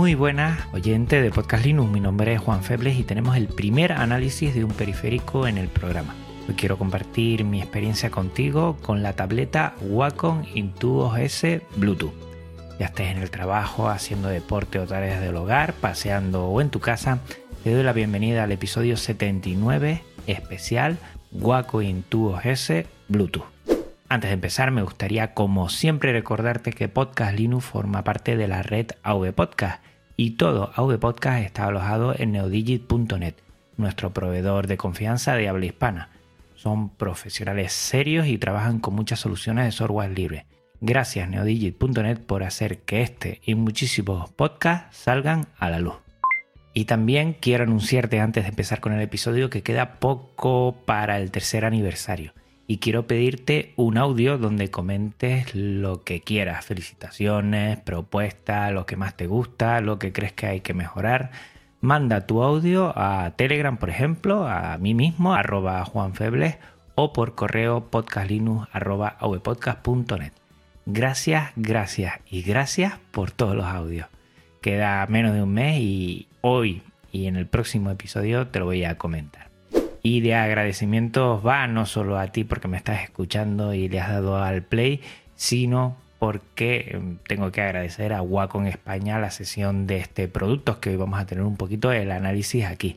Muy buenas oyentes de Podcast Linux, mi nombre es Juan Febles y tenemos el primer análisis de un periférico en el programa. Hoy quiero compartir mi experiencia contigo con la tableta Wacom Intuos S Bluetooth. Ya estés en el trabajo, haciendo deporte o tareas del hogar, paseando o en tu casa, te doy la bienvenida al episodio 79 especial Wacom Intuos S Bluetooth. Antes de empezar, me gustaría, como siempre, recordarte que Podcast Linux forma parte de la red AV Podcast y todo AV Podcast está alojado en neodigit.net, nuestro proveedor de confianza de habla hispana. Son profesionales serios y trabajan con muchas soluciones de software libre. Gracias neodigit.net por hacer que este y muchísimos podcasts salgan a la luz. Y también quiero anunciarte antes de empezar con el episodio que queda poco para el tercer aniversario y quiero pedirte un audio donde comentes lo que quieras, felicitaciones, propuestas, lo que más te gusta, lo que crees que hay que mejorar. Manda tu audio a Telegram, por ejemplo, a mí mismo, arroba juanfebles, o por correo podcastlinux. Gracias, gracias y gracias por todos los audios. Queda menos de un mes y hoy y en el próximo episodio te lo voy a comentar. Y de agradecimientos va no solo a ti porque me estás escuchando y le has dado al play, sino porque tengo que agradecer a Wacom España la sesión de este producto, que hoy vamos a tener un poquito el análisis aquí.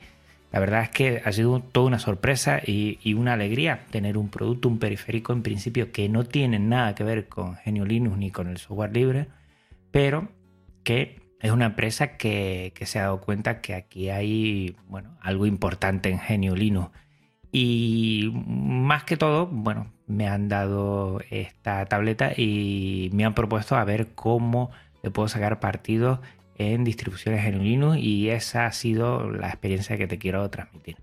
La verdad es que ha sido toda una sorpresa y, y, una alegría tener un producto, un periférico en principio que no tiene nada que ver con Genio Linux ni con el software libre, pero que es una empresa que, se ha dado cuenta que aquí hay bueno, algo importante en Genio Linux. Y más que todo, bueno, me han dado esta tableta y me han propuesto a ver cómo le puedo sacar partido en distribuciones Genio Linux y esa ha sido la experiencia que te quiero transmitir.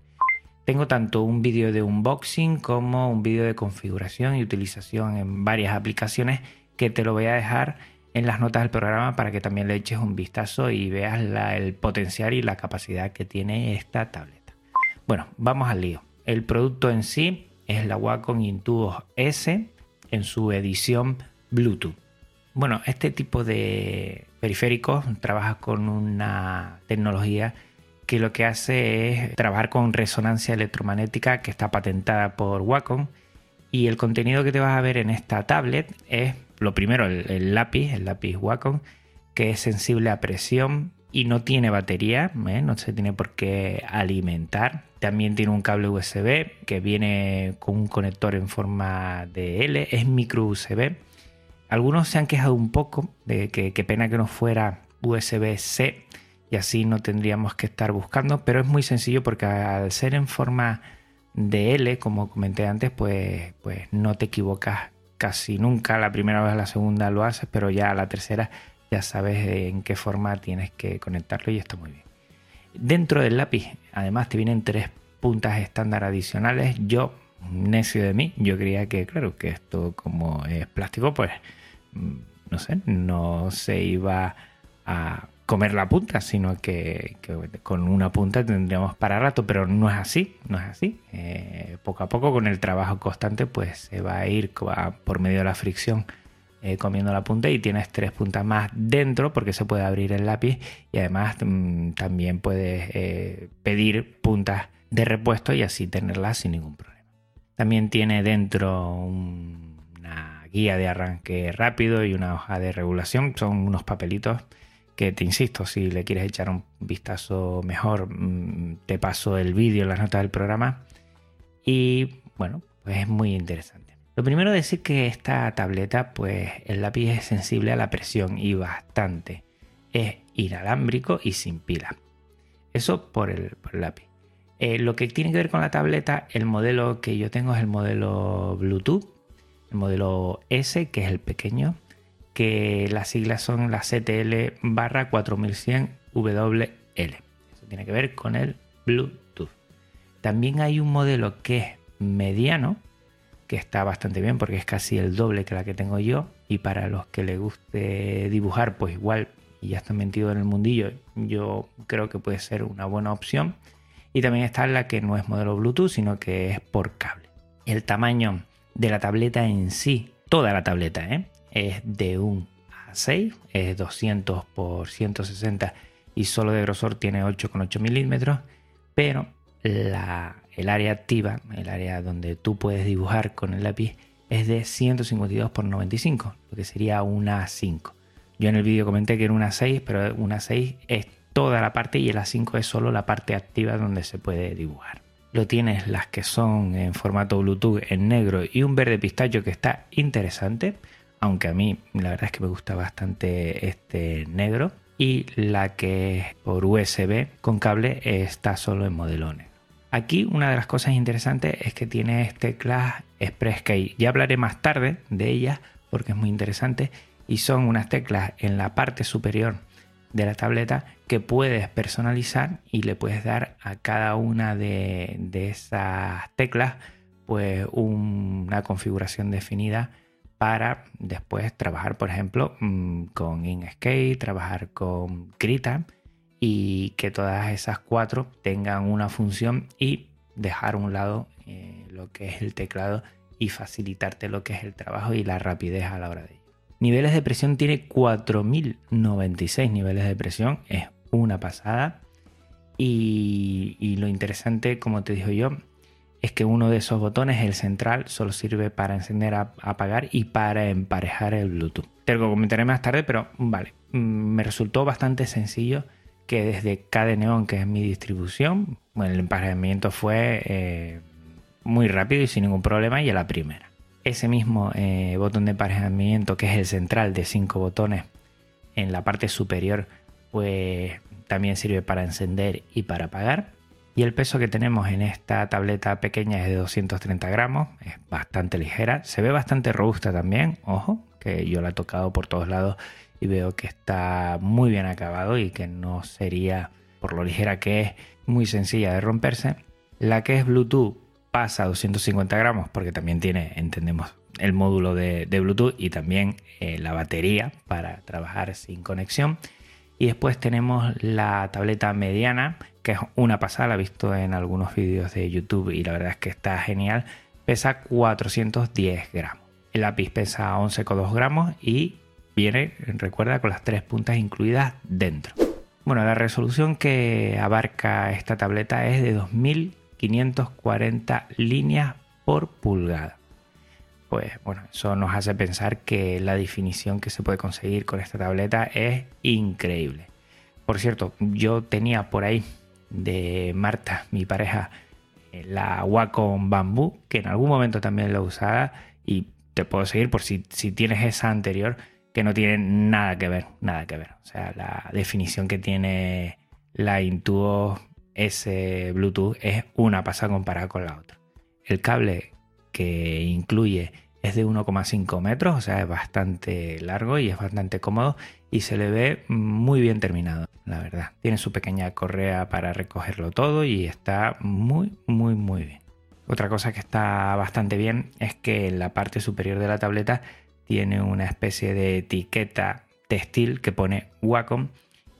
Tengo tanto un vídeo de unboxing como un vídeo de configuración y utilización en varias aplicaciones que te lo voy a dejar en las notas del programa para que también le eches un vistazo y veas la, el potencial y la capacidad que tiene esta tableta. Bueno, vamos al lío. El producto en sí es la Wacom Intuos S en su edición Bluetooth. Bueno, este tipo de periféricos trabaja con una tecnología que lo que hace es trabajar con resonancia electromagnética que está patentada por Wacom y el contenido que te vas a ver en esta tablet es lo primero, el, lápiz, el lápiz Wacom, que es sensible a presión y no tiene batería, ¿eh? no se tiene por qué alimentar. También tiene un cable USB que viene con un conector en forma de L, es micro USB. Algunos se han quejado un poco de que qué pena que no fuera USB-C y así no tendríamos que estar buscando, pero es muy sencillo porque al ser en forma de L, como comenté antes, pues, pues no te equivocas casi nunca. La primera vez, la segunda lo haces, pero ya la tercera ya sabes en qué forma tienes que conectarlo y está muy bien. Dentro del lápiz, además, te vienen tres puntas estándar adicionales. Yo, necio de mí, yo creía que, claro, que esto como es plástico, pues, no sé, no se iba a comer la punta, sino que, que, con una punta tendríamos para rato, pero no es así, no es así. Eh, poco a poco, con el trabajo constante, pues se va a ir por medio de la fricción eh, comiendo la punta y tienes tres puntas más dentro porque se puede abrir el lápiz y además mmm, también puedes eh, pedir puntas de repuesto y así tenerlas sin ningún problema. También tiene dentro un, una guía de arranque rápido y una hoja de regulación, son unos papelitos que te insisto, si le quieres echar un vistazo mejor, te paso el vídeo en las notas del programa. Y bueno, pues es muy interesante. Lo primero decir que esta tableta, pues el lápiz es sensible a la presión y bastante. Es inalámbrico y sin pila. Eso por el, lápiz. Eh, lo que tiene que ver con la tableta, el modelo que yo tengo es el modelo Bluetooth, el modelo S, que es el pequeño, que las siglas son la CTL barra 4100 WL. Eso tiene que ver con el Bluetooth. También hay un modelo que es mediano, que está bastante bien porque es casi el doble que la que tengo yo. Y para los que les guste dibujar, pues igual y ya están metidos en el mundillo, yo creo que puede ser una buena opción. Y también está la que no es modelo Bluetooth, sino que es por cable. El tamaño de la tableta en sí, toda la tableta, ¿eh? Es de un A6, es 200 por 160 y solo de grosor tiene 8,8 milímetros, pero la, el área activa, el área donde tú puedes dibujar con el lápiz, es de 152 por 95, lo que sería una A5. Yo en el vídeo comenté que era una 6, pero una 6 es toda la parte y el A5 es solo la parte activa donde se puede dibujar. Lo tienes las que son en formato Bluetooth en negro y un verde pistacho que está interesante, aunque a mí la verdad es que me gusta bastante este negro. Y la que es por USB con cable está solo en modelones. Aquí una de las cosas interesantes es que tiene teclas Express Key. Ya hablaré más tarde de ellas porque es muy interesante y son unas teclas en la parte superior de la tableta que puedes personalizar y le puedes dar a cada una de, esas teclas pues una configuración definida para después trabajar por ejemplo mm, con Inkscape, trabajar con Krita y que todas esas cuatro tengan una función y dejar a un lado eh, lo que es el teclado y facilitarte lo que es el trabajo y la rapidez a la hora de ello. Niveles de presión tiene 4096 niveles de presión, es una pasada. Y, lo interesante, como te digo yo, es que uno de esos botones, el central, solo sirve para encender, apagar y para emparejar el Bluetooth. Te lo comentaré más tarde, pero vale, mm, me resultó bastante sencillo que desde KDNeon, que es mi distribución, el emparejamiento fue eh, muy rápido y sin ningún problema y a la primera. Ese mismo eh, botón de emparejamiento, que es el central de cinco botones en la parte superior, pues también sirve para encender y para apagar. Y el peso que tenemos en esta tableta pequeña es de 230 gramos, es bastante ligera, se ve bastante robusta también, ojo, que yo la he tocado por todos lados y veo que está muy bien acabado y que no sería, por lo ligera que es, muy sencilla de romperse. La que es Bluetooth pasa a 250 gramos porque también tiene, entendemos, el módulo de, Bluetooth y también eh, la batería para trabajar sin conexión. Y después tenemos la tableta mediana, que es una pasada, la he visto en algunos vídeos de YouTube y la verdad es que está genial. Pesa 410 gramos. El lápiz pesa 11,2 gramos y Viene, recuerda, con las tres puntas incluidas dentro. Bueno, la resolución que abarca esta tableta es de 2540 líneas por pulgada. Pues bueno, eso nos hace pensar que la definición que se puede conseguir con esta tableta es increíble. Por cierto, yo tenía por ahí de Marta, mi pareja, la Wacom Bamboo, que en algún momento también la usaba y te puedo seguir por si, si tienes esa anterior, que no tiene nada que ver, nada que ver. O sea, la definición que tiene la Intuo S Bluetooth es una pasada comparada con la otra. El cable que incluye es de 1,5 metros, o sea, es bastante largo y es bastante cómodo y se le ve muy bien terminado, la verdad. Tiene su pequeña correa para recogerlo todo y está muy, muy, muy bien. Otra cosa que está bastante bien es que en la parte superior de la tableta tiene una especie de etiqueta textil que pone Wacom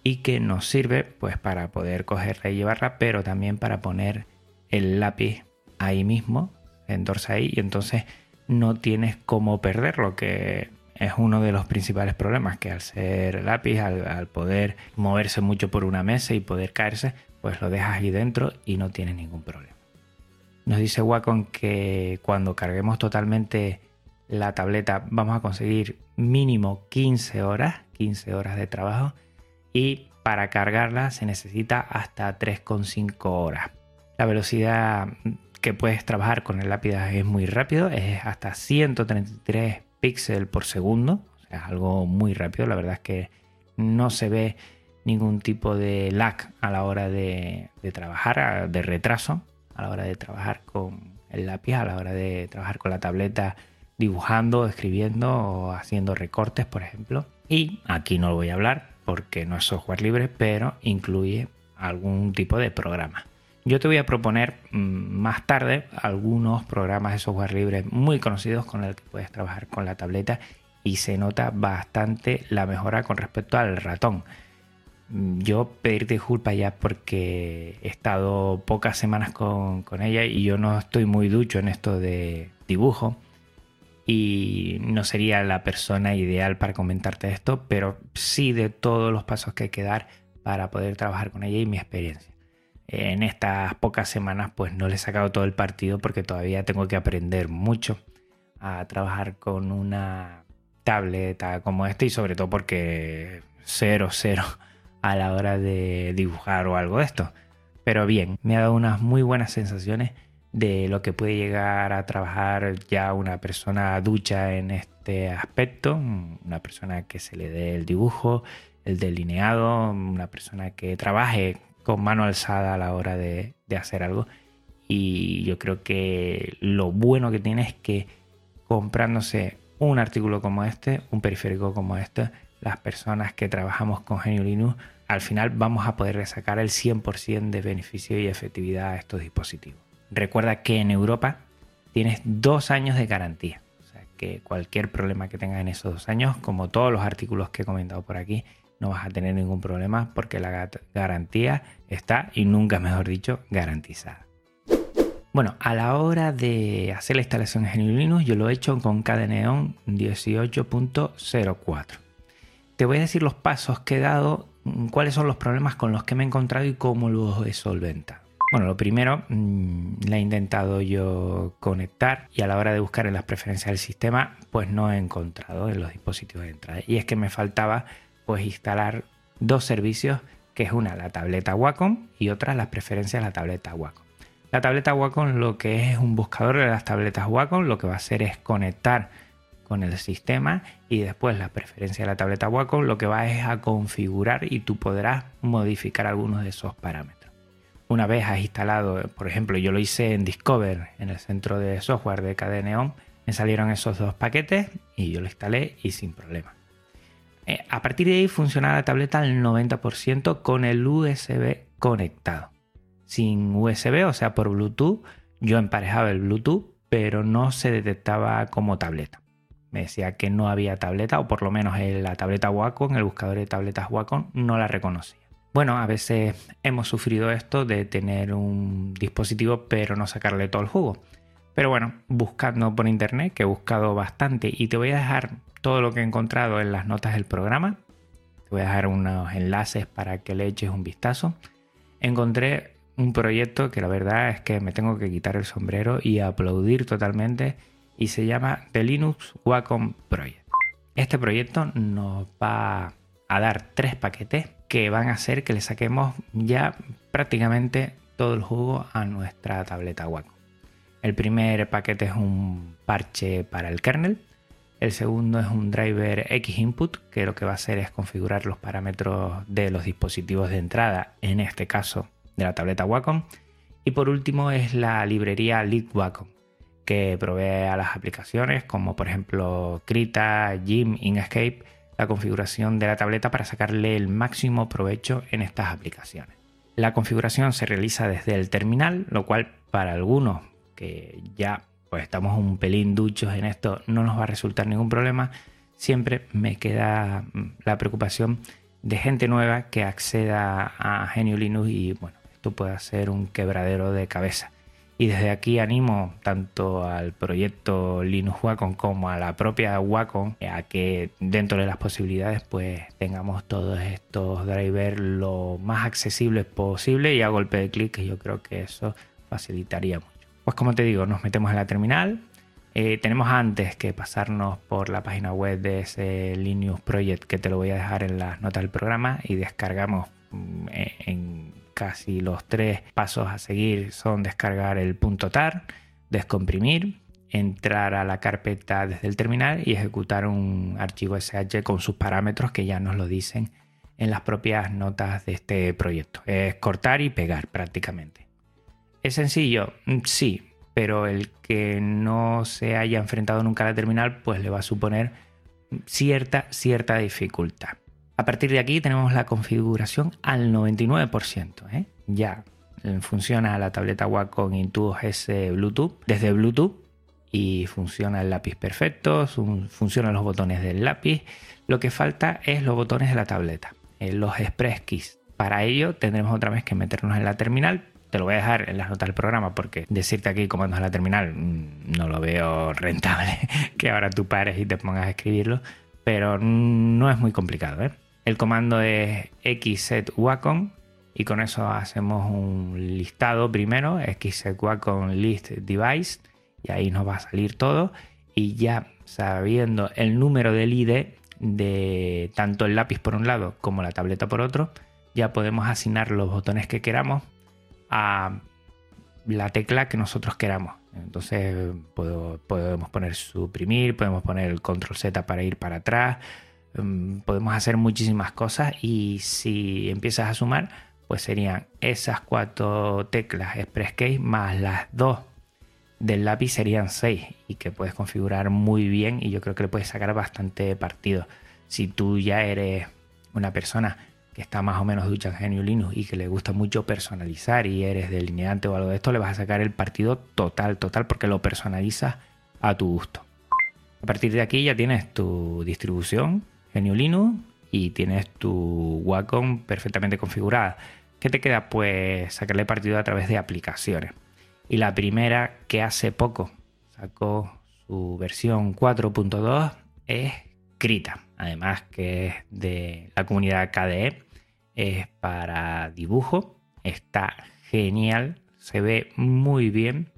y que nos sirve pues para poder cogerla y llevarla, pero también para poner el lápiz ahí mismo, en ahí, y entonces no tienes cómo perderlo, que es uno de los principales problemas, que al ser lápiz, al, poder moverse mucho por una mesa y poder caerse, pues lo dejas ahí dentro y no tienes ningún problema. Nos dice Wacom que cuando carguemos totalmente la tableta vamos a conseguir mínimo 15 horas, 15 horas de trabajo y para cargarla se necesita hasta 3,5 horas. La velocidad que puedes trabajar con el lápiz es muy rápido, es hasta 133 píxeles por segundo, o sea, es algo muy rápido, la verdad es que no se ve ningún tipo de lag a la hora de, trabajar, de retraso a la hora de trabajar con el lápiz, a la hora de trabajar con la tableta dibujando, escribiendo o haciendo recortes, por ejemplo. Y aquí no lo voy a hablar porque no es software libre, pero incluye algún tipo de programa. Yo te voy a proponer mm, más tarde algunos programas de software libre muy conocidos con el que puedes trabajar con la tableta y se nota bastante la mejora con respecto al ratón. Mm, yo pedir disculpas ya porque he estado pocas semanas con, con ella y yo no estoy muy ducho en esto de dibujo y no sería la persona ideal para comentarte esto, pero sí de todos los pasos que hay que dar para poder trabajar con ella y mi experiencia en estas pocas semanas pues no le he sacado todo el partido porque todavía tengo que aprender mucho a trabajar con una tableta como esta y sobre todo porque cero, cero a la hora de dibujar o algo de esto. Pero bien, me ha dado unas muy buenas sensaciones de lo que puede llegar a trabajar ya una persona ducha en este aspecto, una persona que se le dé el dibujo, el delineado, una persona que trabaje con mano alzada a la hora de, hacer algo. Y yo creo que lo bueno que tiene es que comprándose un artículo como este, un periférico como este, las personas que trabajamos con Genio Linux, al final vamos a poder sacar el 100% de beneficio y efectividad a estos dispositivos. Recuerda que en Europa tienes dos años de garantía. O sea que cualquier problema que tengas en esos dos años, como todos los artículos que he comentado por aquí, no vas a tener ningún problema porque la garantía está, y nunca mejor dicho, garantizada. Bueno, a la hora de hacer la instalación en Linux, yo lo he hecho con Cadeneon 18.04. Te voy a decir los pasos que he dado, mm, cuáles son los problemas con los que me he encontrado y cómo los he solventado. Bueno, lo primero, mm, la he intentado yo conectar y a la hora de buscar en las preferencias del sistema, pues no he encontrado en los dispositivos de entrada. Y es que me faltaba pues instalar dos servicios, que es una la tableta Wacom y otra las preferencias de la tableta Wacom. La tableta Wacom lo que es, un buscador de las tabletas Wacom, lo que va a hacer es conectar con el sistema y después la preferencia de la tableta Wacom lo que va es a configurar y tú podrás modificar algunos de esos parámetros. Una vez has instalado, por ejemplo, yo lo hice en Discover, en el centro de software de KDE me salieron esos dos paquetes y yo lo instalé y sin problema. Eh, a partir de ahí funciona la tableta al 90% con el USB conectado. Sin USB, o sea, por Bluetooth, yo emparejaba el Bluetooth, pero no se detectaba como tableta. Me decía que no había tableta, o por lo menos la tableta Wacom, el buscador de tabletas Wacom, no la reconocía. Bueno, a veces hemos sufrido esto de tener un dispositivo pero no sacarle todo el jugo. Pero bueno, buscando por internet, que he buscado bastante, y te voy a dejar todo lo que he encontrado en las notas del programa. Te voy a dejar unos enlaces para que le eches un vistazo. Encontré un proyecto que la verdad es que me tengo que quitar el sombrero y aplaudir totalmente y se llama The Linux Wacom Project. Este proyecto nos va a dar tres paquetes que van a hacer que le saquemos ya prácticamente todo el jugo a nuestra tableta Wacom. El primer paquete es un parche para el kernel, el segundo es un driver X input, que lo que va a hacer es configurar los parámetros de los dispositivos de entrada, en este caso de la tableta Wacom. Y por último es la librería Lead Wacom, que provee a las aplicaciones como por ejemplo Krita, Jim, Inkscape, la configuración de la tableta para sacarle el máximo provecho en estas aplicaciones. La configuración se realiza desde el terminal, lo cual para algunos que ya pues estamos un pelín duchos en esto, no nos va a resultar ningún problema. Siempre me queda mm, la preocupación de gente nueva que acceda a Genio Linux y bueno, esto puede ser un quebradero de cabeza. Y desde aquí animo tanto al proyecto Linux Wacom como a la propia Wacom a que dentro de las posibilidades pues tengamos todos estos drivers lo más accesibles posible y a golpe de clic yo creo que eso facilitaría mucho. Pues como te digo, nos metemos en la terminal. Eh, tenemos antes que pasarnos por la página web de ese Linux Project que te lo voy a dejar en las notas del programa y descargamos mm, en casi los tres pasos a seguir son descargar el punto .tar, descomprimir, entrar a la carpeta desde el terminal y ejecutar un archivo SH con sus parámetros que ya nos lo dicen en las propias notas de este proyecto. Es cortar y pegar prácticamente. ¿Es sencillo? Mm, sí, pero el que no se haya enfrentado nunca a la terminal pues le va a suponer cierta, cierta dificultad. A partir de aquí tenemos la configuración al 99%. ¿eh? Ya funciona la tableta Wacom Intuos S Bluetooth desde Bluetooth y funciona el lápiz perfecto, funcionan los botones del lápiz. Lo que falta es los botones de la tableta, eh, los Express Keys. Para ello tendremos otra vez que meternos en la terminal. Te lo voy a dejar en las notas del programa porque decirte aquí comandos de la terminal mm, no lo veo rentable que ahora tú pares y te pongas a escribirlo, pero no es muy complicado. ¿eh? El comando es xset wacom y con eso hacemos un listado primero, xset list device y ahí nos va a salir todo y ya sabiendo el número del ID de tanto el lápiz por un lado como la tableta por otro, ya podemos asignar los botones que queramos a la tecla que nosotros queramos. Entonces podemos poner suprimir, podemos poner el control Z para ir para atrás, mm, podemos hacer muchísimas cosas y si empiezas a sumar, pues serían esas cuatro teclas Express Key más las dos del lápiz serían 6 y que puedes configurar muy bien y yo creo que le puedes sacar bastante partido. Si tú ya eres una persona que está más o menos ducha en Genio Linux y que le gusta mucho personalizar y eres delineante o algo de esto, le vas a sacar el partido total, total, porque lo personalizas a tu gusto. A partir de aquí ya tienes tu distribución Genio Linux y tienes tu Wacom perfectamente configurada. ¿Qué te queda? Pues sacarle partido a través de aplicaciones. Y la primera que hace poco sacó su versión 4.2 es Krita. Además que es de la comunidad KDE. Es para dibujo. Está genial. Se ve muy bien.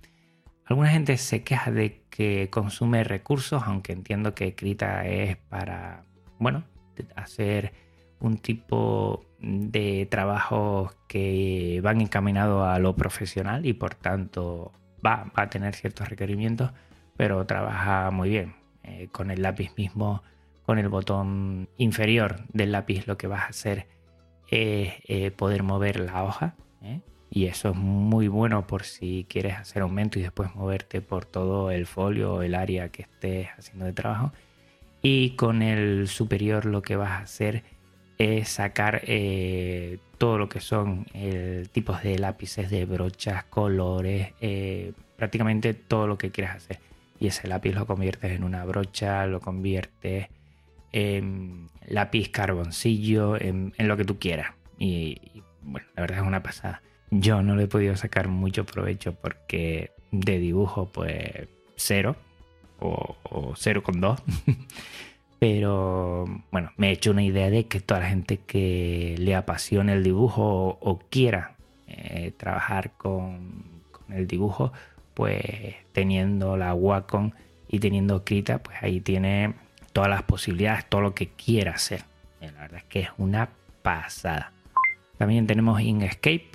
Alguna gente se queja de que consume recursos, aunque entiendo que Krita es para, bueno, hacer un tipo de trabajos que van encaminados a lo profesional y por tanto va, a tener ciertos requerimientos, pero trabaja muy bien. Eh, con el lápiz mismo, con el botón inferior del lápiz, lo que vas a hacer es eh, poder mover la hoja. ¿eh? Y eso es muy bueno por si quieres hacer aumento y después moverte por todo el folio o el área que estés haciendo de trabajo. Y con el superior lo que vas a hacer es sacar eh, todo lo que son tipos de lápices, de brochas, colores, prácticamente todo lo que quieras hacer. Y ese lápiz lo conviertes en una brocha, lo conviertes en lápiz carboncillo, en, lo que tú quieras. Y, bueno, la verdad es una pasada. Yo no le he podido sacar mucho provecho porque de dibujo, pues cero o, o dos Pero bueno, me he hecho una idea de que toda la gente que le apasione el dibujo o, quiera eh, trabajar con, el dibujo, pues teniendo la Wacom y teniendo Krita, pues ahí tiene todas las posibilidades, todo lo que quiera hacer. Eh, la verdad es que es una pasada. También tenemos Inkscape,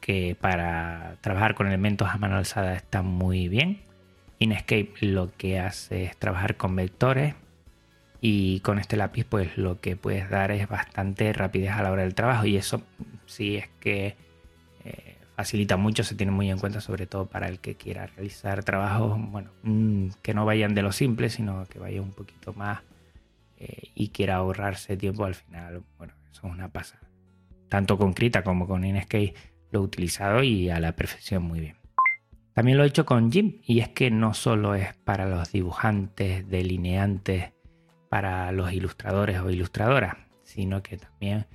que para trabajar con elementos a mano alzada está muy bien. Inkscape lo que hace es trabajar con vectores y con este lápiz pues lo que puedes dar es bastante rapidez a la hora del trabajo y eso sí es que eh, facilita mucho, se tiene muy en cuenta sobre todo para el que quiera realizar trabajos, bueno, mm, que no vayan de lo simple, sino que vaya un poquito más eh, y quiera ahorrarse tiempo al final, bueno, eso es una pasada. Tanto con Krita como con Inkscape lo he utilizado y a la perfección muy bien. También lo he hecho con Jim y es que no solo es para los dibujantes, delineantes, para los ilustradores o ilustradoras, sino que también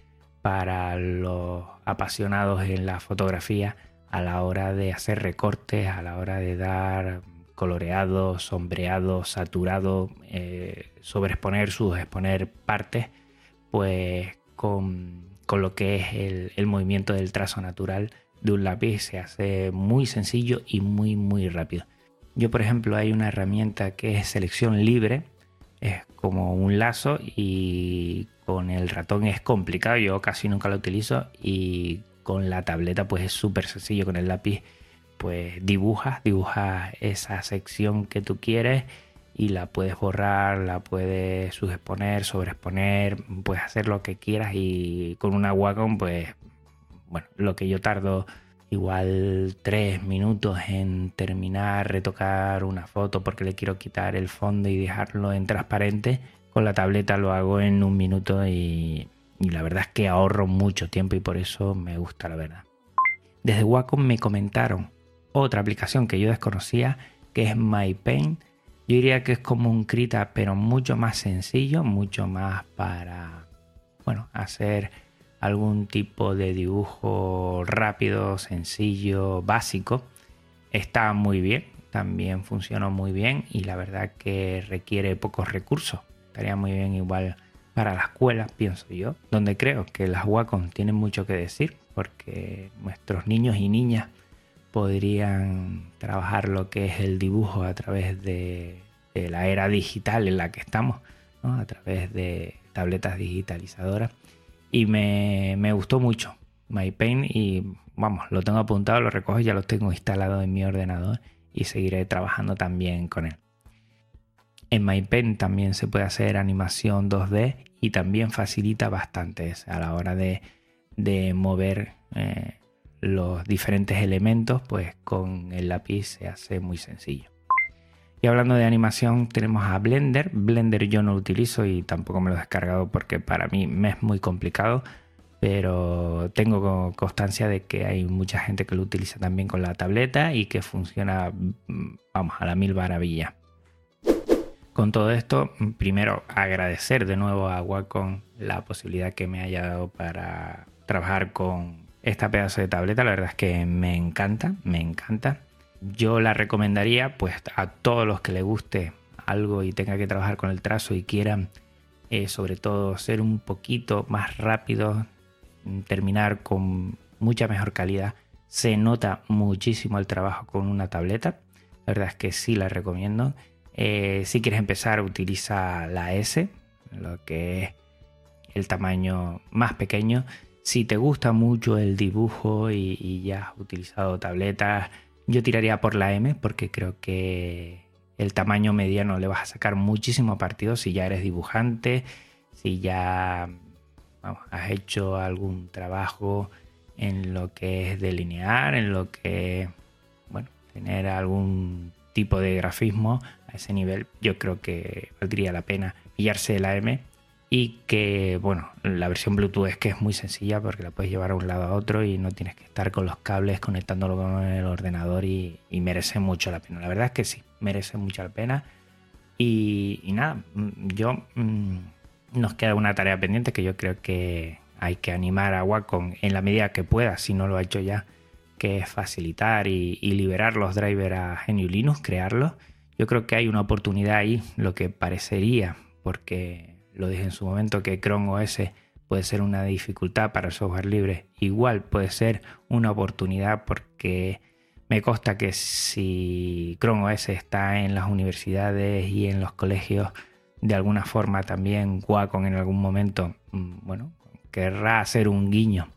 para los apasionados en la fotografía a la hora de hacer recortes, a la hora de dar coloreado, sombreado, saturado, eh, sobreexponer, subexponer partes, pues con, lo que es el, el, movimiento del trazo natural de un lápiz se hace muy sencillo y muy muy rápido. Yo por ejemplo hay una herramienta que es selección libre es como un lazo y con el ratón es complicado, yo casi nunca lo utilizo y con la tableta pues es súper sencillo, con el lápiz pues dibujas, dibujas esa sección que tú quieres y la puedes borrar, la puedes subexponer, sobreexponer, puedes hacer lo que quieras y con una Wacom pues bueno, lo que yo tardo igual tres minutos en terminar, retocar una foto porque le quiero quitar el fondo y dejarlo en transparente, con la tableta lo hago en un minuto y, la verdad es que ahorro mucho tiempo y por eso me gusta la verdad. Desde Wacom me comentaron otra aplicación que yo desconocía que es MyPaint. Yo diría que es como un Krita pero mucho más sencillo, mucho más para bueno, hacer algún tipo de dibujo rápido, sencillo, básico, está muy bien, también funcionó muy bien y la verdad que requiere pocos recursos. Estaría muy bien igual para la escuela, pienso yo, donde creo que las Wacom tienen mucho que decir, porque nuestros niños y niñas podrían trabajar lo que es el dibujo a través de, la era digital en la que estamos, a través de tabletas digitalizadoras y me, gustó mucho MyPaint y vamos, lo tengo apuntado, lo recojo, ya lo tengo instalado en mi ordenador y seguiré trabajando también con él. En MyPaint también se puede hacer animación 2D y también facilita bastante a la hora de, mover eh, los diferentes elementos, pues con el lápiz se hace muy sencillo. Y hablando de animación, tenemos a Blender. Blender yo no lo utilizo y tampoco me lo he descargado porque para mí me es muy complicado. Pero tengo constancia de que hay mucha gente que lo utiliza también con la tableta y que funciona, vamos, a la mil maravilla. Con todo esto, primero agradecer de nuevo a Wacom la posibilidad que me haya dado para trabajar con esta pedazo de tableta. La verdad es que me encanta, me encanta yo la recomendaría pues a todos los que les guste algo y tenga que trabajar con el trazo y quieran eh, sobre todo ser un poquito más rápido, terminar con mucha mejor calidad. Se nota muchísimo el trabajo con una tableta. La verdad es que sí la recomiendo. Eh, si quieres empezar, utiliza la S, lo que es el tamaño más pequeño. Si te gusta mucho el dibujo y ya has utilizado tabletas, yo tiraría por la M porque creo que el tamaño mediano le vas a sacar muchísimo partido si ya eres dibujante, si ya has hecho algún trabajo en lo que es delinear, en lo que, bueno, tener algún tipo de grafismo a ese nivel, yo creo que valdría la pena pillarse la M y que, bueno, la versión Bluetooth es que es muy sencilla porque la puedes llevar a un lado a otro y no tienes que estar con los cables conectándolo con el ordenador y, merece mucho la pena. La verdad es que sí, merece mucho la pena. Y, nada, mm, yo mm, nos queda una tarea pendiente que yo creo que hay que animar a Wacom en la medida que pueda, si no lo ha hecho ya, que es facilitar y, y liberar los drivers a GNU Linux, crearlos. Yo creo que hay una oportunidad ahí, lo que parecería, porque lo dije en su momento que Chrome OS puede ser una dificultad para el software libre, igual puede ser una oportunidad porque me consta que si Chrome OS está en las universidades y en los colegios, de alguna forma también Wacom en algún momento, mm, bueno, querrá hacer un guiño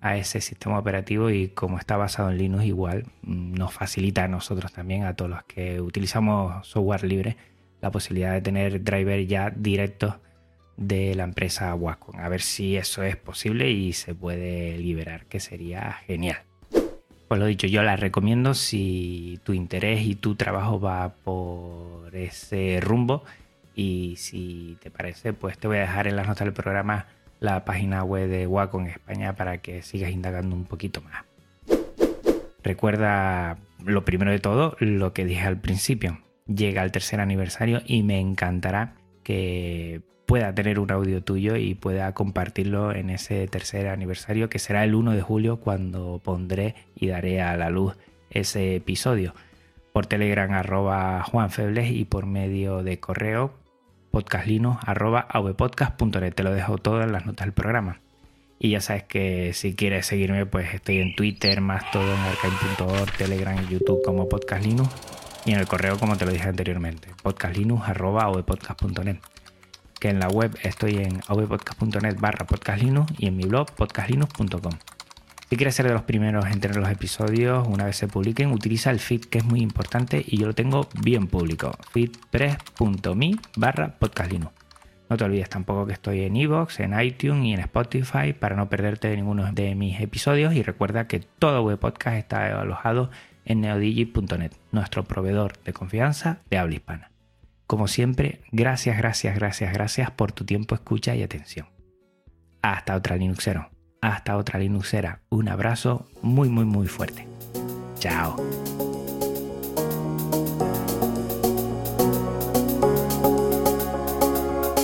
a ese sistema operativo y como está basado en Linux igual mm, nos facilita a nosotros también, a todos los que utilizamos software libre, la posibilidad de tener driver ya directos de la empresa Wacom. A ver si eso es posible y se puede liberar, que sería genial. Pues lo dicho, yo la recomiendo si tu interés y tu trabajo va por ese rumbo. Y si te parece, pues te voy a dejar en las notas del programa la página web de Wacom España para que sigas indagando un poquito más. Recuerda lo primero de todo, lo que dije al principio llega el tercer aniversario y me encantará que pueda tener un audio tuyo y pueda compartirlo en ese tercer aniversario que será el 1 de julio cuando pondré y daré a la luz ese episodio. Por telegram arroba juanfebles y por medio de correo podcastlino arroba avpodcast.net te lo dejo todo en las notas del programa. Y ya sabes que si quieres seguirme pues estoy en Twitter más todo en arcane.org telegram y youtube como podcastlino y en el correo, como te lo dije anteriormente, podcastlinux.net. Que en la web estoy en ovpodcast.net barra podcastlinux y en mi blog podcastlinux.com. Si quieres ser de los primeros en tener los episodios una vez se publiquen, utiliza el feed que es muy importante y yo lo tengo bien público. feedpress.me barra podcastlinux. No te olvides tampoco que estoy en iVoox, en iTunes y en Spotify para no perderte de ninguno de mis episodios y recuerda que todo web podcast está alojado en neodigi.net, nuestro proveedor de confianza de habla hispana. Como siempre, gracias, gracias, gracias, gracias por tu tiempo, escucha y atención. Hasta otra Linuxero, hasta otra Linuxera. Un abrazo muy, muy, muy fuerte. Chao.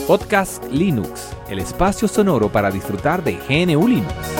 Podcast Linux, el espacio sonoro para disfrutar de GNU Linux.